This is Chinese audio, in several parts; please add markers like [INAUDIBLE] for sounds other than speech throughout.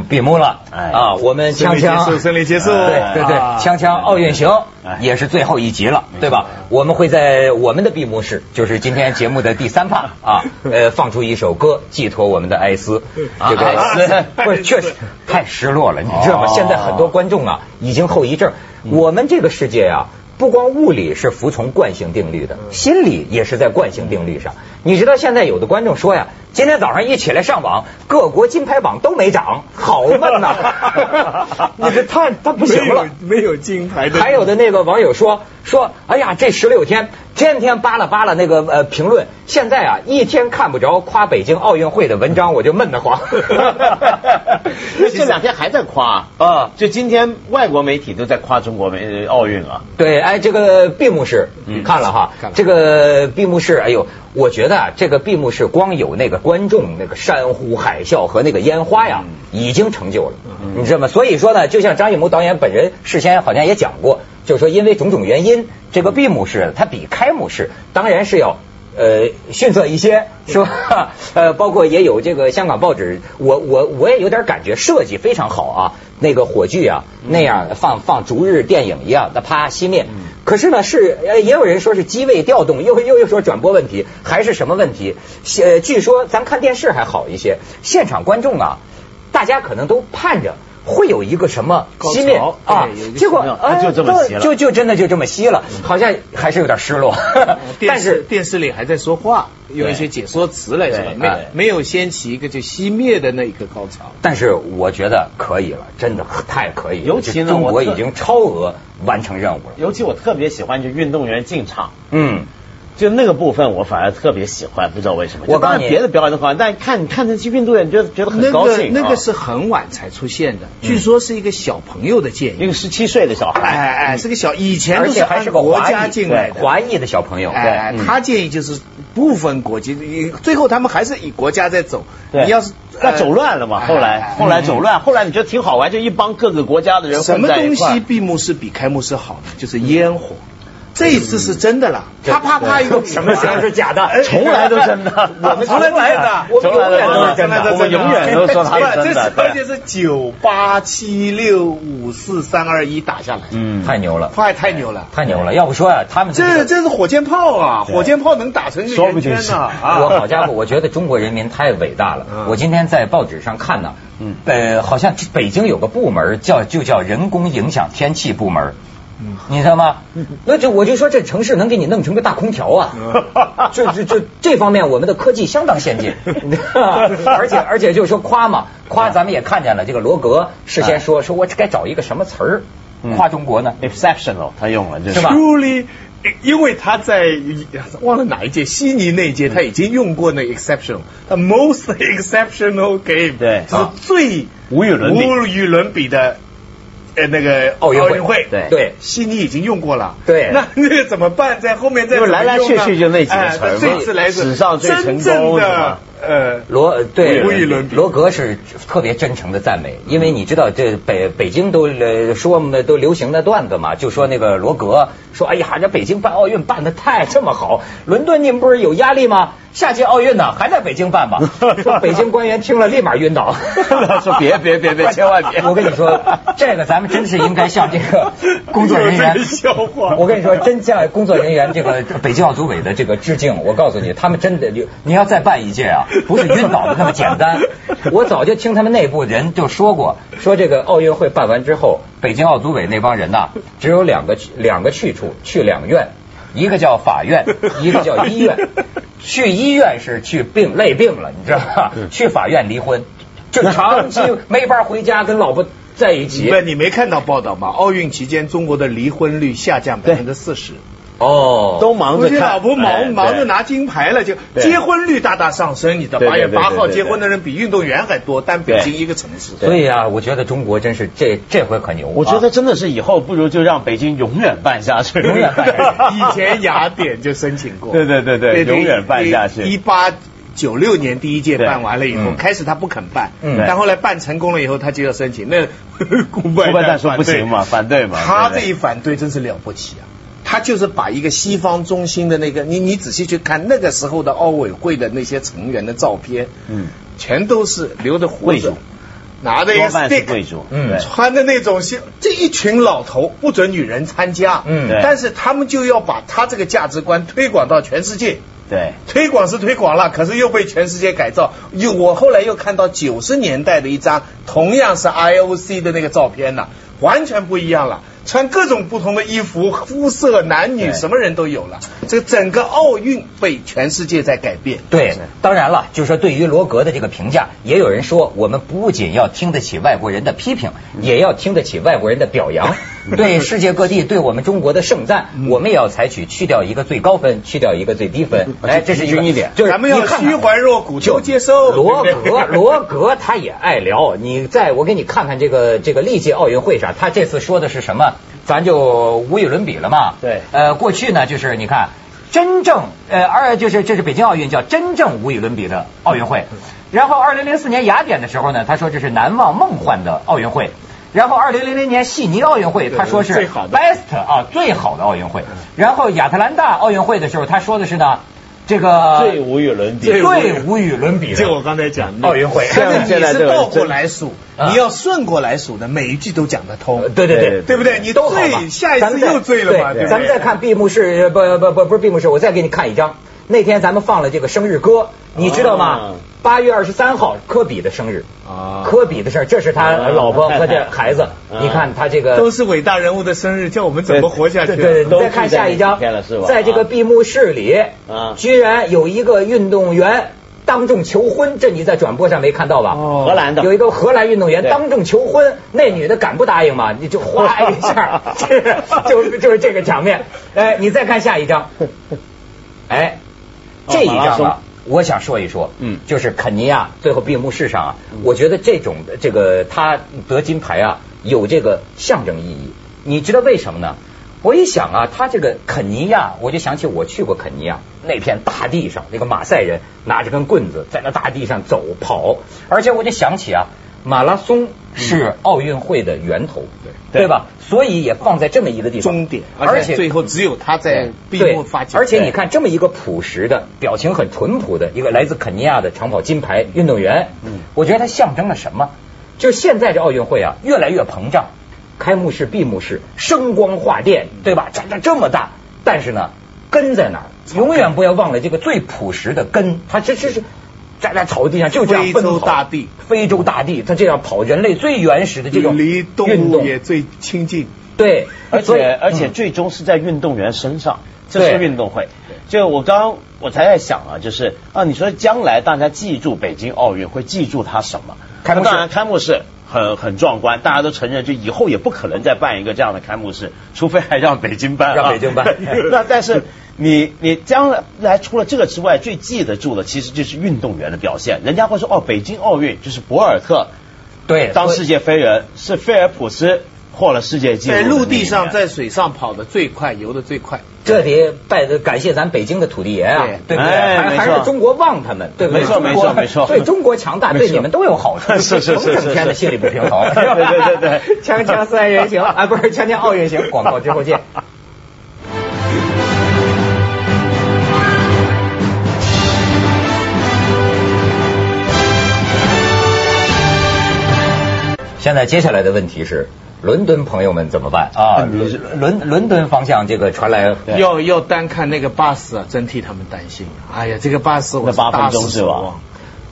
闭幕了，啊，我们锵锵胜利结束，对对对，锵锵奥运行也是最后一集了，对吧？我们会在我们的闭幕式，就是今天节目的第三趴 [LAUGHS] 啊，呃，放出一首歌寄托我们的哀思，这个哀思不是确实太失落了，你知道吗？现在很多观众啊已经后遗症，我们这个世界啊。不光物理是服从惯性定律的，心理也是在惯性定律上。你知道现在有的观众说呀，今天早上一起来上网，各国金牌榜都没涨，好闷呐！[LAUGHS] 你这太他不行了，没有金牌的。还有的那个网友说说，哎呀，这十六天天天扒拉扒拉那个呃评论，现在啊一天看不着夸北京奥运会的文章，我就闷得慌。[LAUGHS] 这两天还在夸啊，就今天外国媒体都在夸中国媒奥运啊。对，哎，这个闭幕式看了哈，这个闭幕式，哎呦。我觉得啊，这个闭幕式光有那个观众那个山呼海啸和那个烟花呀，已经成就了，你知道吗？所以说呢，就像张艺谋导演本人事先好像也讲过，就是说因为种种原因，这个闭幕式它比开幕式当然是要呃逊色一些，是吧？[LAUGHS] 呃，包括也有这个香港报纸，我我我也有点感觉设计非常好啊，那个火炬啊那样放放逐日电影一样的啪熄灭。可是呢，是呃，也有人说是机位调动，又又又说转播问题，还是什么问题？呃，据说咱看电视还好一些，现场观众啊，大家可能都盼着会有一个什么熄灭啊，结果啊就这么熄了，就就真的就这么熄了，好像还是有点失落。但是电视里还在说话。用一些解说词来说，没没有掀起一个就熄灭的那一个高潮。但是我觉得可以了，真的太可以了。尤其中国已经超额完成任务了。尤其我特别喜欢就运动员进场，嗯。就那个部分，我反而特别喜欢，不知道为什么。我当然别的表演都好，但看看那些运动员，觉得觉得很高兴。那个是很晚才出现的，据说是一个小朋友的建议，一个十七岁的小孩，哎哎，是个小，以前都是还是个国家进来的华裔的小朋友。哎，他建议就是部分国籍，最后他们还是以国家在走。你要是那走乱了嘛？后来后来走乱，后来你觉得挺好玩，就一帮各个国家的人什么东西闭幕式比开幕式好呢？就是烟火。这一次是真的了，啪啪啪一个什么全是假的，从来都真的，我们从来来的，我们永远都是真的，我们永远都说它是真的。而且是九八七六五四三二一打下来，嗯，太牛了，太太牛了，太牛了。要不说啊，他们这这是火箭炮啊，火箭炮能打成个圆圈呢啊！我好家伙，我觉得中国人民太伟大了。我今天在报纸上看呢，呃，好像北京有个部门叫就叫人工影响天气部门。你知道吗？那就我就说这城市能给你弄成个大空调啊！[LAUGHS] 这这这这方面我们的科技相当先进 [LAUGHS] [LAUGHS] 而且而且就是说夸嘛夸，咱们也看见了，这个罗格事先说说我该找一个什么词儿夸中国呢？exceptional，他用了这是吧？Truly，因为他在忘了哪一届悉尼那届他已经用过那 exceptional，他 most exceptional game，对，是最无与伦比无与伦比的。呃，那个奥运会，对对，悉尼已经用过了，对，那那个怎么办？在后面再来来去去就那几个词儿这次来史上最成功的。呃，罗对罗格是特别真诚的赞美，因为你知道这北北京都说都流行的段子嘛，就说那个罗格说，哎呀，这北京办奥运办的太这么好，伦敦你们不是有压力吗？下届奥运呢还在北京办吧？[LAUGHS] 说北京官员听了立马晕倒，[LAUGHS] 说别别别别，千万别！我跟你说，这个咱们真是应该向这个 [LAUGHS] 工作人员，我跟你说，真向工作人员这个北京奥组委的这个致敬。我告诉你，他们真的就你要再办一届啊！不是晕倒的那么简单，我早就听他们内部人就说过，说这个奥运会办完之后，北京奥组委那帮人呐，只有两个两个去处，去两院，一个叫法院，一个叫医院。去医院是去病累病了，你知道吧？去法院离婚，就 [LAUGHS] 长期没法回家跟老婆在一起。不，你没看到报道吗？奥运期间，中国的离婚率下降百分之四十。哦，都忙着，老婆忙忙着拿金牌了，就结婚率大大上升。你知道，八月八号结婚的人比运动员还多，单北京一个城市。对呀啊，我觉得中国真是这这回可牛。我觉得真的是以后不如就让北京永远办下去，永远办下去。[LAUGHS] 以前雅典就申请过，对对对对，永远办下去。一八九六年第一届办完了以后，开始他不肯办，嗯但后来办成功了以后，他就要申请。那顾拜旦说不行嘛，反对嘛。他这一反对真是了不起啊！他就是把一个西方中心的那个，你你仔细去看那个时候的奥委会的那些成员的照片，嗯，全都是留着胡子，拿着一 stick，贵族，嗯对穿的那种西，这一群老头不准女人参加，嗯但是他们就要把他这个价值观推广到全世界。对，推广是推广了，可是又被全世界改造。又我后来又看到九十年代的一张同样是 IOC 的那个照片了，完全不一样了。穿各种不同的衣服，肤色、男女，什么人都有了。这整个奥运被全世界在改变。对，当然了，就是说对于罗格的这个评价，也有人说，我们不仅要听得起外国人的批评，也要听得起外国人的表扬。[LAUGHS] 对世界各地对我们中国的盛赞，我们也要采取去掉一个最高分，去掉一个最低分。哎，这是一个一点就是咱们要虚怀若谷，就接受。罗格，罗格他也爱聊。你在我给你看看这个这个历届奥运会上，他这次说的是什么？咱就无与伦比了嘛。对呃，过去呢，就是你看，真正呃，二就是这是北京奥运叫真正无与伦比的奥运会。然后二零零四年雅典的时候呢，他说这是难忘梦幻的奥运会。然后二零零零年悉尼奥运会，他说是最好的 best 啊最好的奥运会。然后亚特兰大奥运会的时候，他说的是呢这个最无与伦比。最最无与伦比的就我刚才讲的奥运会。但是你是倒过来数，啊你要顺过来数的，每一句都讲得通呃。对对对，对不对？你都醉，下一次又醉了咱们再看闭幕式，不不不不是闭幕式，我再给你看一张。那天咱们放了这个生日歌，你知道吗啊？八月二十三号，科比的生日。啊科比的事儿，这是他啊老婆和这 [LAUGHS] 孩子。啊你看他这个都是伟大人物的生日，叫我们怎么活下去啊？对对，对你再看下一张在这个闭幕式里啊，居然有一个运动员当众求婚，这你在转播上没看到吧？哦荷兰的有一个荷兰运动员当众求婚，那女的敢不答应吗？你就哗一下，[LAUGHS] 这就就是这个场面。哎，你再看下一张，哎，这一张啊，我想说一说，嗯就是肯尼亚最后闭幕式上啊，我觉得这种的这个他得金牌啊，有这个象征意义。你知道为什么呢？我一想啊，他这个肯尼亚，我就想起我去过肯尼亚那片大地上，那个马赛人拿着根棍子在那大地上走跑，而且我就想起啊，马拉松是奥运会的源头，对对吧？所以也放在这么一个地方，终点，而且最后只有他在闭幕发起。而且你看这么一个朴实的、表情很淳朴的一个来自肯尼亚的长跑金牌运动员，嗯我觉得它象征了什么？就是现在这奥运会啊，越来越膨胀，开幕式、闭幕式声光化电，对吧？长得这么大，但是呢，根在哪儿？永远不要忘了这个最朴实的根，它这这是。站在草地上就这样非洲奔跑大地，非洲大地，它这样跑，人类最原始的这种离动运动，物也最亲近。对，而且而且嗯最终是在运动员身上，这是运动会。就我刚刚我才在想啊，就是啊，你说将来大家记住北京奥运会记住它什么？开幕式当然开幕式很很壮观，大家都承认，就以后也不可能再办一个这样的开幕式，除非还让北京办、啊，让北京办 [LAUGHS] 那但是你你将来除了这个之外，最记得住的其实就是运动员的表现。人家会说哦，北京奥运就是博尔特对当世界飞人，是菲尔普斯获了世界纪录。在陆地上，在水上跑得最快，游得最快。这得拜的感谢咱北京的土地爷啊，对对不对？还还是中国旺他们，对不对？没错中国没错没错对中国强大，对你们都有好处。[LAUGHS] 是是是整天的心里不平衡。[LAUGHS] 对对对对 [LAUGHS] 锵锵三人行啊，不是锵锵奥运行，广告之后见。现在接下来的问题是，伦敦朋友们怎么办啊？伦伦伦敦方向这个传来要要单看那个巴士啊，真替他们担心。哎呀，这个巴士我那八分钟是吧？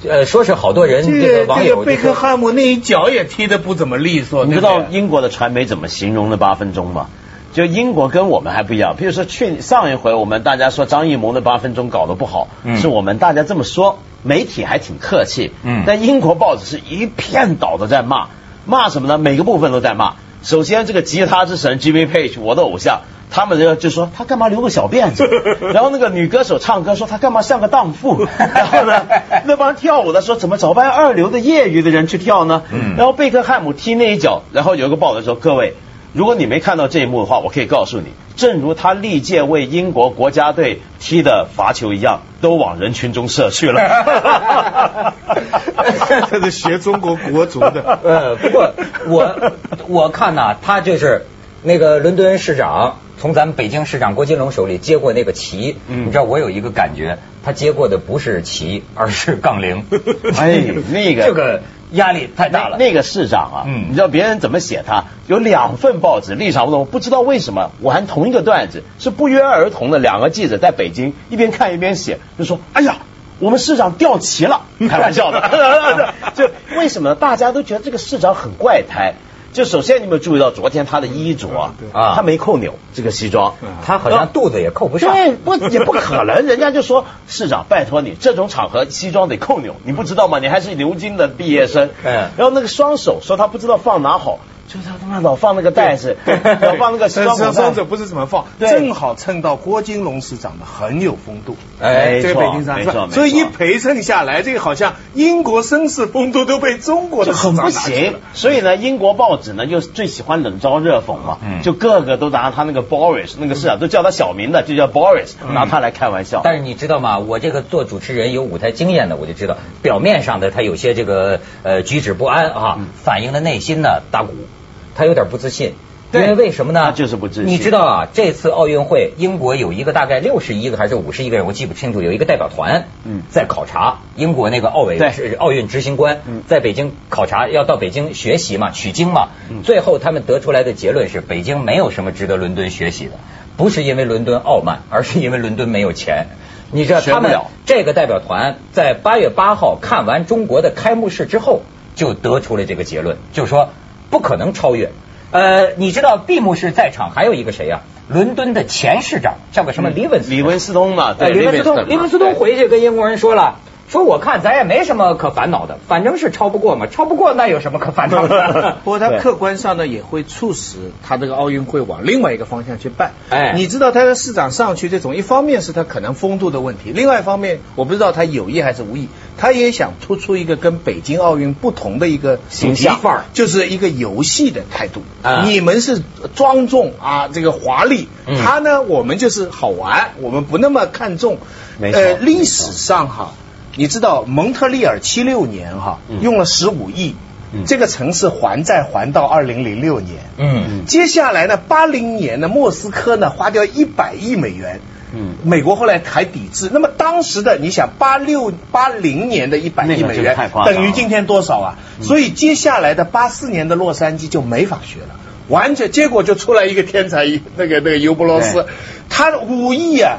呃，说是好多人这这个个这个贝网友就说克汉姆那一脚也踢得不怎么利索，你知道英国的传媒怎么形容那八分钟吗？就英国跟我们还不一样，比如说去上一回我们大家说张艺谋的八分钟搞得不好，嗯是我们大家这么说，媒体还挺客气，嗯但英国报纸是一片倒的在骂，骂什么呢？每个部分都在骂。首先这个吉他之神 Jimmy Page，我的偶像，他们就就说他干嘛留个小辫子，[LAUGHS] 然后那个女歌手唱歌说他干嘛像个荡妇，[LAUGHS] 然后呢，那帮跳舞的说怎么找班二流的业余的人去跳呢？嗯然后贝克汉姆踢那一脚，然后有一个报道说各位。如果你没看到这一幕的话，我可以告诉你，正如他历届为英国国家队踢的罚球一样，都往人群中射去了。[LAUGHS] 学中国国足的。[LAUGHS] 呃，不过我 [LAUGHS] 我看呐、他就是那个伦敦市长，从咱们北京市长郭金龙手里接过那个旗，嗯你知道我有一个感觉，他接过的不是旗，而是杠铃。[LAUGHS] 哎那个这个压力太大了。那个市长啊，嗯你知道别人怎么写他？有两份报纸立场不同，不知道为什么我还同一个段子，是不约而同的两个记者在北京一边看一边写，就说：“哎呀。”我们市长掉旗了，[LAUGHS] 开玩笑的，[LAUGHS] 就为什么？大家都觉得这个市长很怪胎。就首先你有没有注意到昨天他的衣着啊？啊他没扣钮，这个西装，他好像肚子也扣不上。对，[LAUGHS] 不也不可能，人家就说市长，拜托你，这种场合西装得扣钮，你不知道吗？你还是牛津的毕业生。嗯然后那个双手说他不知道放哪好，就是他他妈老放那个袋子，[LAUGHS] 老放那个西但装口袋是双手。不是怎么放，正好蹭到郭金龙市长的很有风度。哎这个北京市没错长，所以一陪衬下来，这个好像英国绅士风度都被中国的市就很不长拿去行了。，所以呢，英国报纸呢就最喜欢冷嘲热讽嘛，嗯就个个都拿他那个 Boris 那个市长都叫他小名的，就叫 Boris，拿他来开玩笑。但是你知道吗？我这个做主持人有舞台经验的，我就知道，表面上的他有些这个呃举止不安啊，嗯反映的内心呢打鼓，他有点不自信。因为为什么呢？他就是不自信你知道啊，这次奥运会，英国有一个大概六十一个还是五十一个人，我记不清楚，有一个代表团嗯在考察英国那个奥委是奥运执行官嗯在北京考察，要到北京学习嘛，取经嘛。嗯最后他们得出来的结论是，北京没有什么值得伦敦学习的，不是因为伦敦傲慢，而是因为伦敦没有钱。你知道他们这个代表团在八月八号看完中国的开幕式之后，就得出了这个结论，就是说不可能超越。呃，你知道闭幕式在场还有一个谁呀、伦敦的前市长叫个什么李文斯李文斯通嘛，哎，对，李文斯通，李文斯通回去跟英国人说了。说我看咱也没什么可烦恼的，反正是超不过嘛，超不过那有什么可烦恼的？[LAUGHS] 不过他客观上呢，也会促使他这个奥运会往另外一个方向去办。哎你知道他的市长上去这种，一方面是他可能风度的问题，另外一方面我不知道他有意还是无意，他也想突出一个跟北京奥运不同的一个形象范儿，就是一个游戏的态度。啊你们是庄重啊，这个华丽，嗯他呢，我们就是好玩，我们不那么看重。没错呃，历史上哈。你知道蒙特利尔七六年哈、嗯用了十五亿，嗯这个城市还债还到二零零六年。嗯，接下来呢，八零年呢，莫斯科呢花掉一百亿美元。嗯美国后来还抵制。那么当时的你想，八六八零年的一百亿美元等于今天多少啊？所以接下来的八四年的洛杉矶就没法学了，完全结果就出来一个天才，[LAUGHS] 那个那个尤伯罗斯对，他五亿啊。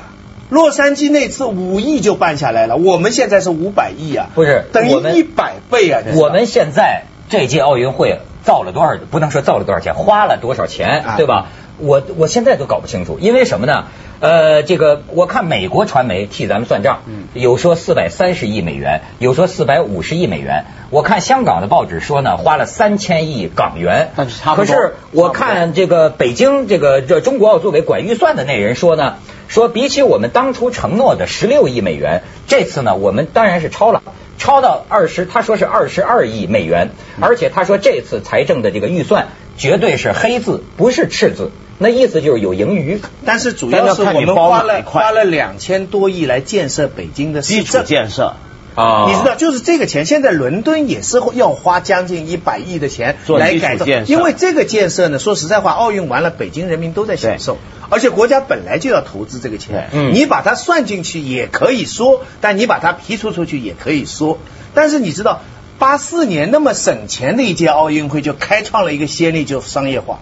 洛杉矶那次五亿就办下来了，我们现在是五百亿啊，不是等于一百倍啊！我们现在这届奥运会造了多少？不能说造了多少钱，花了多少钱，啊对吧？我我现在都搞不清楚，因为什么呢？呃，这个我看美国传媒替咱们算账，嗯有说四百三十亿美元，有说四百五十亿美元。我看香港的报纸说呢，花了三千亿港元。但是差不多可是我看这个北京这个这中国奥组委管预算的那人说呢，说比起我们当初承诺的十六亿美元，这次呢我们当然是超了。超到二十，他说是二十二亿美元，而且他说这次财政的这个预算绝对是黑字，不是赤字，那意思就是有盈余。但是主要要是我们花了花了两千多亿来建设北京的基础。建设啊你知道，就是这个钱，现在伦敦也是要花将近一百亿的钱来改造因为这个建设呢，说实在话，奥运完了，北京人民都在享受，而且国家本来就要投资这个钱，嗯你把它算进去也可以说，但你把它批出出去也可以说，但是你知道，八四年那么省钱的一届奥运会就开创了一个先例，就商业化。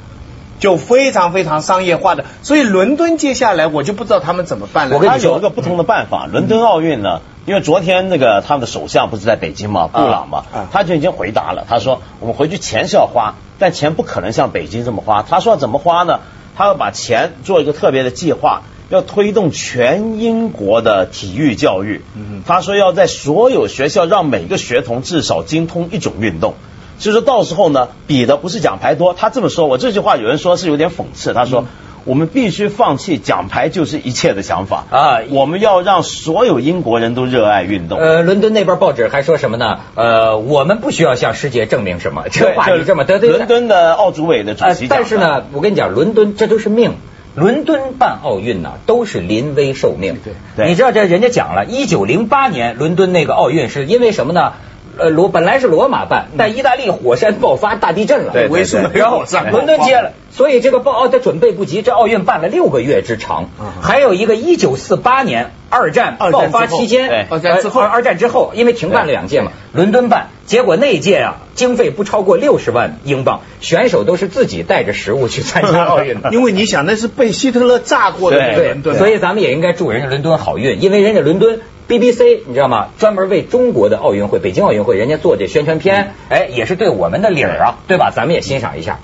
就非常非常商业化的，所以伦敦接下来我就不知道他们怎么办了。他我跟你说有一个不同的办法。伦敦奥运呢，因为昨天那个他们的首相不是在北京嘛，布朗嘛啊，他就已经回答了，他说我们回去钱是要花，但钱不可能像北京这么花。他说怎么花呢？他要把钱做一个特别的计划，要推动全英国的体育教育。他说要在所有学校让每个学童至少精通一种运动。所以说到时候呢，比的不是奖牌多。他这么说，我这句话有人说是有点讽刺。他说。我们必须放弃奖牌就是一切的想法啊我们要让所有英国人都热爱运动。呃，伦敦那边报纸还说什么呢？呃，我们不需要向世界证明什么，这话你这么得罪伦敦的奥组委的主呃席但是呢，我跟你讲，伦敦这都是命。伦敦办奥运呢，都是临危受命。对对你知道这人家讲了，一九零八年伦敦那个奥运是因为什么呢？呃罗本来是罗马办，但意大利火山爆发大地震了，对对为什么然后火山伦敦接了，所以这个报奥他准备不及，这奥运办了六个月之长。还有一个一九四八年二战爆发期间，二战之后。呃二战之后，因为停办了两届嘛，伦敦办，结果那一届啊，经费不超过六十万英镑，选手都是自己带着食物去参加奥运的。[LAUGHS] 因为你想那是被希特勒炸过的伦敦，所以咱们也应该祝人家伦敦好运，因为人家伦敦 BBC 你知道吗？专门为中国的奥运会、北京奥运会，人家做这宣传片，哎，也是对我们的理儿啊，对吧？咱们也欣赏一下。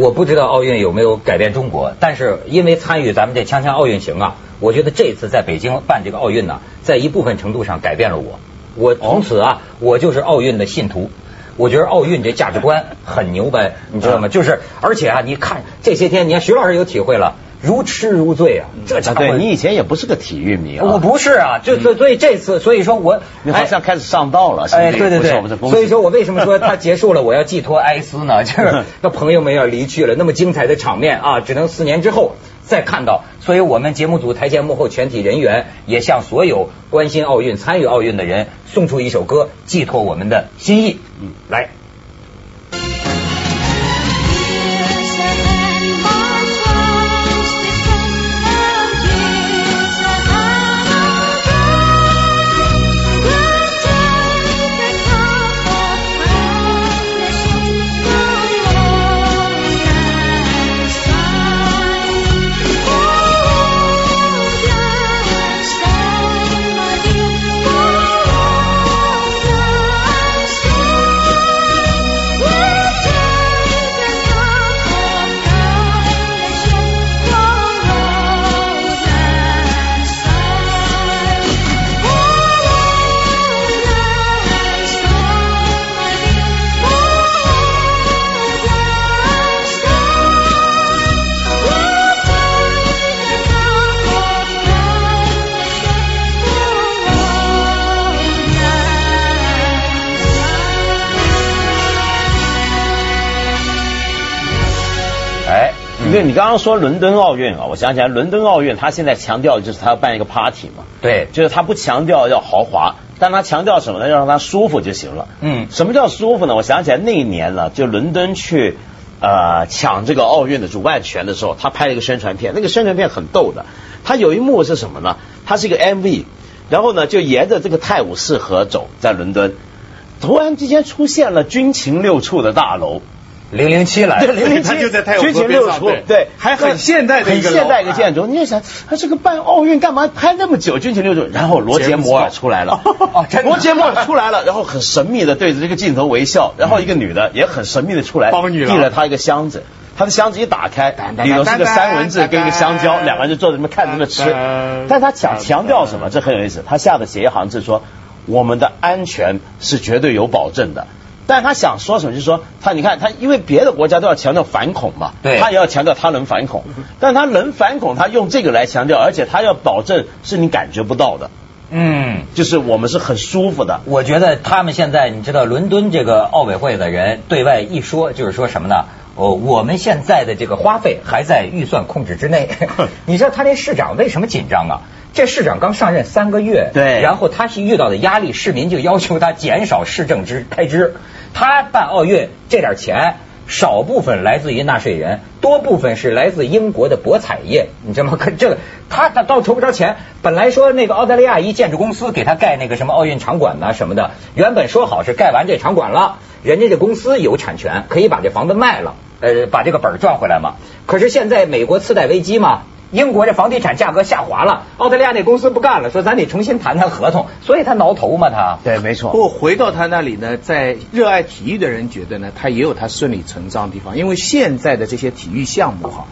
我不知道奥运有没有改变中国，但是因为参与咱们这锵锵奥运行啊，我觉得这次在北京办这个奥运呢，在一部分程度上改变了我。我从此啊，我就是奥运的信徒。我觉得奥运这价值观很牛掰，你知道吗？就是而且啊，你看这些天，你看徐老师有体会了，如痴如醉啊，这家啊，伙对你以前也不是个体育迷啊，我不是啊，就所所以这次，所以说我你好像开始上道了，哎，对对对，所以说我为什么说它结束了，我要寄托哀思呢？[LAUGHS] 就是那朋友们要离去了，那么精彩的场面啊，只能四年之后再看到。所以我们节目组台前幕后全体人员也向所有关心奥运、参与奥运的人送出一首歌，寄托我们的心意。嗯，来。对你刚刚说伦敦奥运啊，我想起来伦敦奥运，他现在强调就是他要办一个 party 嘛，对，就是他不强调要豪华，但他强调什么呢？要让他舒服就行了。嗯什么叫舒服呢？我想起来那一年呢，就伦敦去呃抢这个奥运的主办权的时候，他拍了一个宣传片，那个宣传片很逗的。他有一幕是什么呢？它是一个 MV，然后呢就沿着这个泰晤士河走，在伦敦，突然之间出现了军情六处的大楼。零零七来对，[LAUGHS] 零零七就在太六处，边上对对，还很现代的一个很现代一个建筑。你也想，他这个办奥运干嘛拍那么久？军情六处，然后罗杰摩尔出来了，[LAUGHS] 哦罗杰摩尔出来了，然后很神秘的对着这个镜头微笑，然后一个女的也很神秘的出来，递了他一个箱子。他的箱子一打开，里头是个三文治跟一个香蕉，两个人就坐在那边看着那么吃。但他想强调什么？这很有意思。他下的写一行字说：“我们的安全是绝对有保证的。”但他想说什么？就是说他你看他，因为别的国家都要强调反恐嘛，对他也要强调他能反恐，但他能反恐，他用这个来强调，而且他要保证是你感觉不到的，嗯。就是我们是很舒服的。我觉得他们现在，你知道，伦敦这个奥委会的人对外一说，就是说什么呢？哦，我们现在的这个花费还在预算控制之内。[LAUGHS] 你知道他这市长为什么紧张啊？这市长刚上任三个月，对然后他是遇到的压力，市民就要求他减少市政支开支。他办奥运这点钱，少部分来自于纳税人，多部分是来自英国的博彩业，你知道吗？可这个他他倒筹不着钱。本来说那个澳大利亚一建筑公司给他盖那个什么奥运场馆呐、什么的，原本说好是盖完这场馆了，人家这公司有产权，可以把这房子卖了，呃，把这个本儿赚回来嘛。可是现在美国次贷危机嘛。英国这房地产价格下滑了，澳大利亚那公司不干了，说咱得重新谈谈合同，所以他挠头嘛，他。对，没错。不过回到他那里呢，在热爱体育的人觉得呢，他也有他顺理成章的地方，因为现在的这些体育项目哈，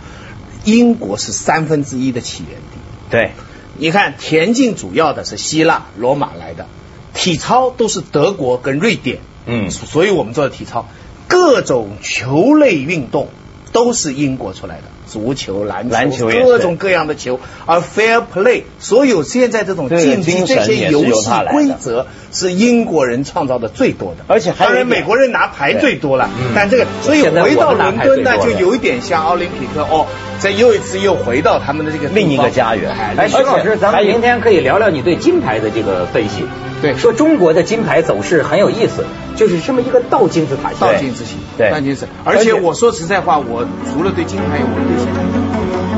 英国是三分之一的起源地。对，你看田径主要的是希腊、罗马来的，体操都是德国跟瑞典，嗯所以我们做的体操，各种球类运动都是英国出来的。足球、篮球、篮球各种各样的球，而 fair play，所有现在这种竞技这些游戏规则是英国人创造的最多的，而且还有当然美国人拿牌最多了，但这个所以回到伦敦呢，就有一点像奥林匹克哦，这又一次又回到他们的这个另一个家园。哎哎，徐老师，咱们明天可以聊聊你对金牌的这个分析。对。说中国的金牌走势很有意思，就是这么一个倒金字塔形。倒金字形，对。倒金字。而且我说实在话，我除了对金牌有，我对 Thank you.